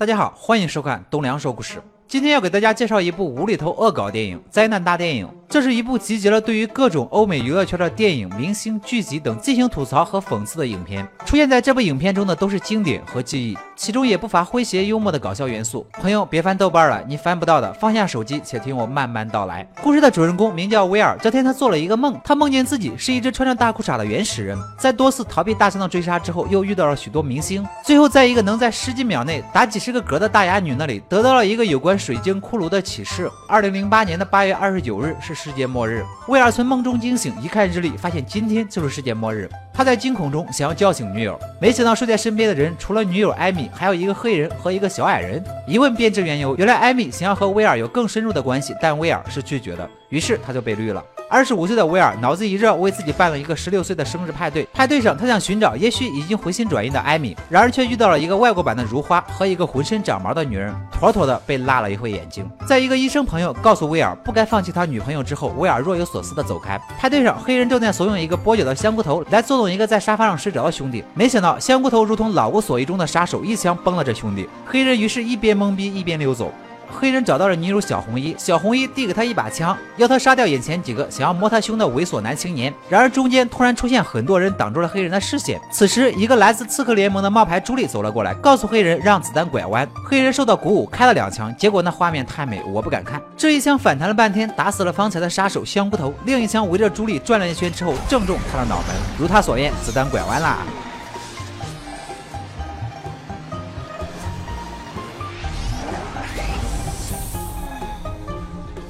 大家好，欢迎收看东梁说故事。今天要给大家介绍一部无厘头恶搞电影《灾难大电影》。这是一部集结了对于各种欧美娱乐圈的电影、明星、剧集等进行吐槽和讽刺的影片。出现在这部影片中的都是经典和记忆，其中也不乏诙谐幽默的搞笑元素。朋友，别翻豆瓣了，你翻不到的。放下手机，且听我慢慢道来。故事的主人公名叫威尔。这天，他做了一个梦，他梦见自己是一只穿着大裤衩的原始人，在多次逃避大象的追杀之后，又遇到了许多明星，最后在一个能在十几秒内打几十个嗝的大哑女那里，得到了一个有关水晶骷髅的启示。二零零八年的八月二十九日是世界末日。威尔从梦中惊醒，一看日历，发现今天就是世界末日。他在惊恐中想要叫醒女友，没想到睡在身边的人除了女友艾米，还有一个黑人和一个小矮人。一问便知缘由，原来艾米想要和威尔有更深入的关系，但威尔是拒绝的，于是他就被绿了。二十五岁的威尔脑子一热，为自己办了一个十六岁的生日派对。派对上，他想寻找也许已经回心转意的艾米，然而却遇到了一个外国版的如花和一个浑身长毛的女人，妥妥的被辣了一回眼睛。在一个医生朋友告诉威尔不该放弃他女朋友之后，威尔若有所思的走开。派对上，黑人正在怂恿一个跛脚的香菇头来作弄一个在沙发上睡着的兄弟，没想到香菇头如同老无所依中的杀手，一枪崩了这兄弟。黑人于是一边懵逼一边溜走。黑人找到了女友小红衣，小红衣递给他一把枪，要他杀掉眼前几个想要摸他胸的猥琐男青年。然而中间突然出现很多人挡住了黑人的视线。此时，一个来自刺客联盟的冒牌朱莉走了过来，告诉黑人让子弹拐弯。黑人受到鼓舞，开了两枪，结果那画面太美，我不敢看。这一枪反弹了半天，打死了方才的杀手香菇头。另一枪围着朱莉转了一圈之后，正中他的脑门。如他所愿，子弹拐弯啦。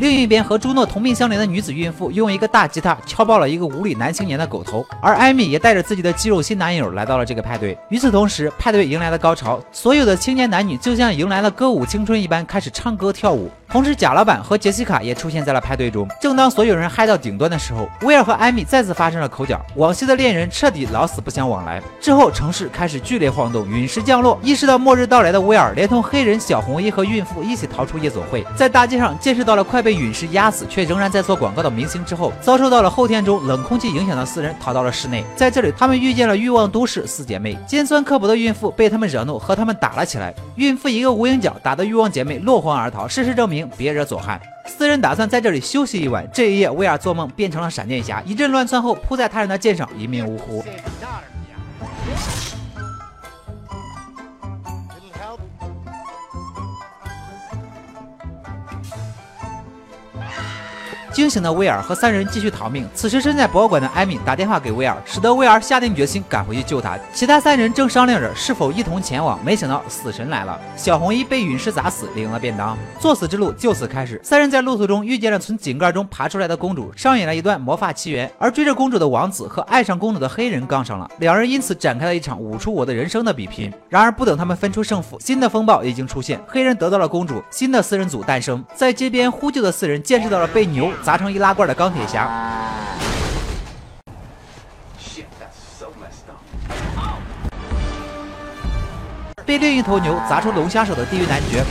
另一边，和朱诺同病相怜的女子孕妇用一个大吉他敲爆了一个无理男青年的狗头，而艾米也带着自己的肌肉新男友来到了这个派对。与此同时，派对迎来了高潮，所有的青年男女就像迎来了歌舞青春一般，开始唱歌跳舞。同时，贾老板和杰西卡也出现在了派对中。正当所有人嗨到顶端的时候，威尔和艾米再次发生了口角，往昔的恋人彻底老死不相往来。之后，城市开始剧烈晃动，陨石降落。意识到末日到来的威尔，连同黑人、小红衣和孕妇一起逃出夜总会，在大街上见识到了快被陨石压死却仍然在做广告的明星之后，遭受到了后天中冷空气影响的四人逃到了室内。在这里，他们遇见了欲望都市四姐妹，尖酸刻薄的孕妇被他们惹怒，和他们打了起来。孕妇一个无影脚，打得欲望姐妹落荒而逃。事实证明。别惹左汉，四人打算在这里休息一晚。这一夜，威尔做梦变成了闪电侠，一阵乱窜后扑在他人的剑上，一命呜呼。惊醒的威尔和三人继续逃命。此时身在博物馆的艾米打电话给威尔，使得威尔下定决心赶回去救他。其他三人正商量着是否一同前往，没想到死神来了。小红衣被陨石砸死，领了便当。作死之路就此开始。三人在路途中遇见了从井盖中爬出来的公主，上演了一段魔法奇缘。而追着公主的王子和爱上公主的黑人杠上了，两人因此展开了一场舞出我的人生的比拼。然而不等他们分出胜负，新的风暴已经出现，黑人得到了公主，新的四人组诞生。在街边呼救的四人见识到了被牛。砸成易拉罐的钢铁侠，被另一头牛砸出龙虾手的地狱男爵，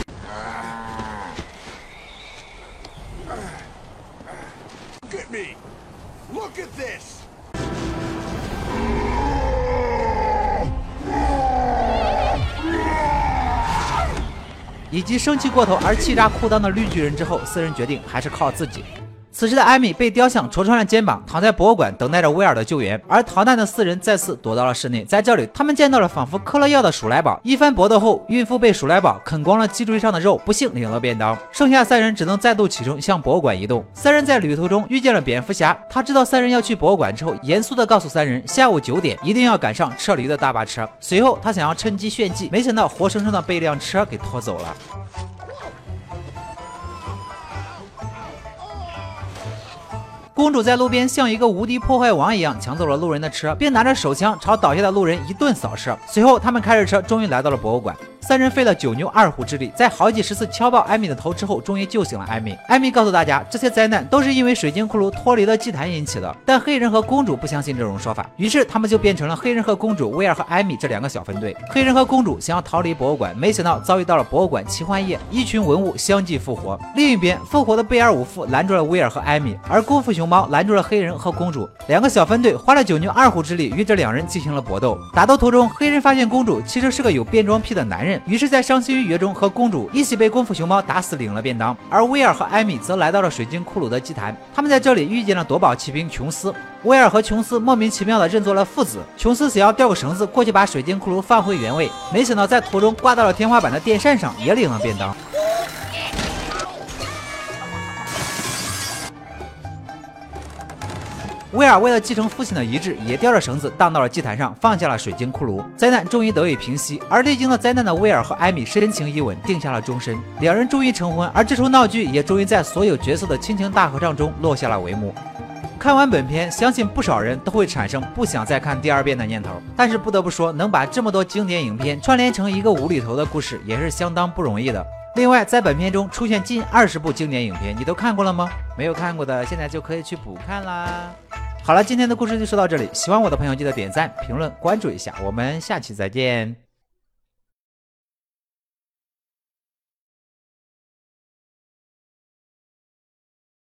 以及生气过头而气炸裤裆的绿巨人之后，四人决定还是靠自己。此时的艾米被雕像戳穿了肩膀，躺在博物馆等待着威尔的救援。而逃难的四人再次躲到了室内，在这里，他们见到了仿佛嗑了药的鼠来宝。一番搏斗后，孕妇被鼠来宝啃光了脊椎上的肉，不幸领了便当。剩下三人只能再度启程向博物馆移动。三人在旅途中遇见了蝙蝠侠，他知道三人要去博物馆之后，严肃地告诉三人，下午九点一定要赶上撤离的大巴车。随后，他想要趁机炫技，没想到活生生的被一辆车给拖走了。公主在路边像一个无敌破坏王一样抢走了路人的车，并拿着手枪朝倒下的路人一顿扫射。随后，他们开着车，终于来到了博物馆。三人费了九牛二虎之力，在好几十次敲爆艾米的头之后，终于救醒了艾米。艾米告诉大家，这些灾难都是因为水晶骷髅脱离了祭坛引起的。但黑人和公主不相信这种说法，于是他们就变成了黑人和公主、威尔和艾米这两个小分队。黑人和公主想要逃离博物馆，没想到遭遇到了博物馆奇幻夜，一群文物相继复活。另一边，复活的贝尔五夫拦住了威尔和艾米，而功夫熊猫拦住了黑人和公主。两个小分队花了九牛二虎之力与这两人进行了搏斗。打斗途中，黑人发现公主其实是个有变装癖的男人，于是，在伤心欲绝中和公主一起被功夫熊猫打死领了便当。而威尔和艾米则来到了水晶骷髅的祭坛，他们在这里遇见了夺宝奇兵琼斯。威尔和琼斯莫名其妙的认作了父子，琼斯想要吊个绳子过去把水晶骷髅放回原位，没想到在途中挂到了天花板的电扇上，也领了便当。威尔为了继承父亲的遗志，也吊着绳子荡到了祭坛上，放下了水晶骷髅。灾难终于得以平息，而历经了灾难的威尔和艾米深情一吻，定下了终身。两人终于成婚，而这出闹剧也终于在所有角色的亲情大合唱中落下了帷幕。看完本片，相信不少人都会产生不想再看第二遍的念头。但是不得不说，能把这么多经典影片串联成一个无厘头的故事，也是相当不容易的。另外，在本片中出现近二十部经典影片，你都看过了吗？没有看过的，现在就可以去补看啦。好了，今天的故事就说到这里。喜欢我的朋友记得点赞、评论、关注一下，我们下期再见。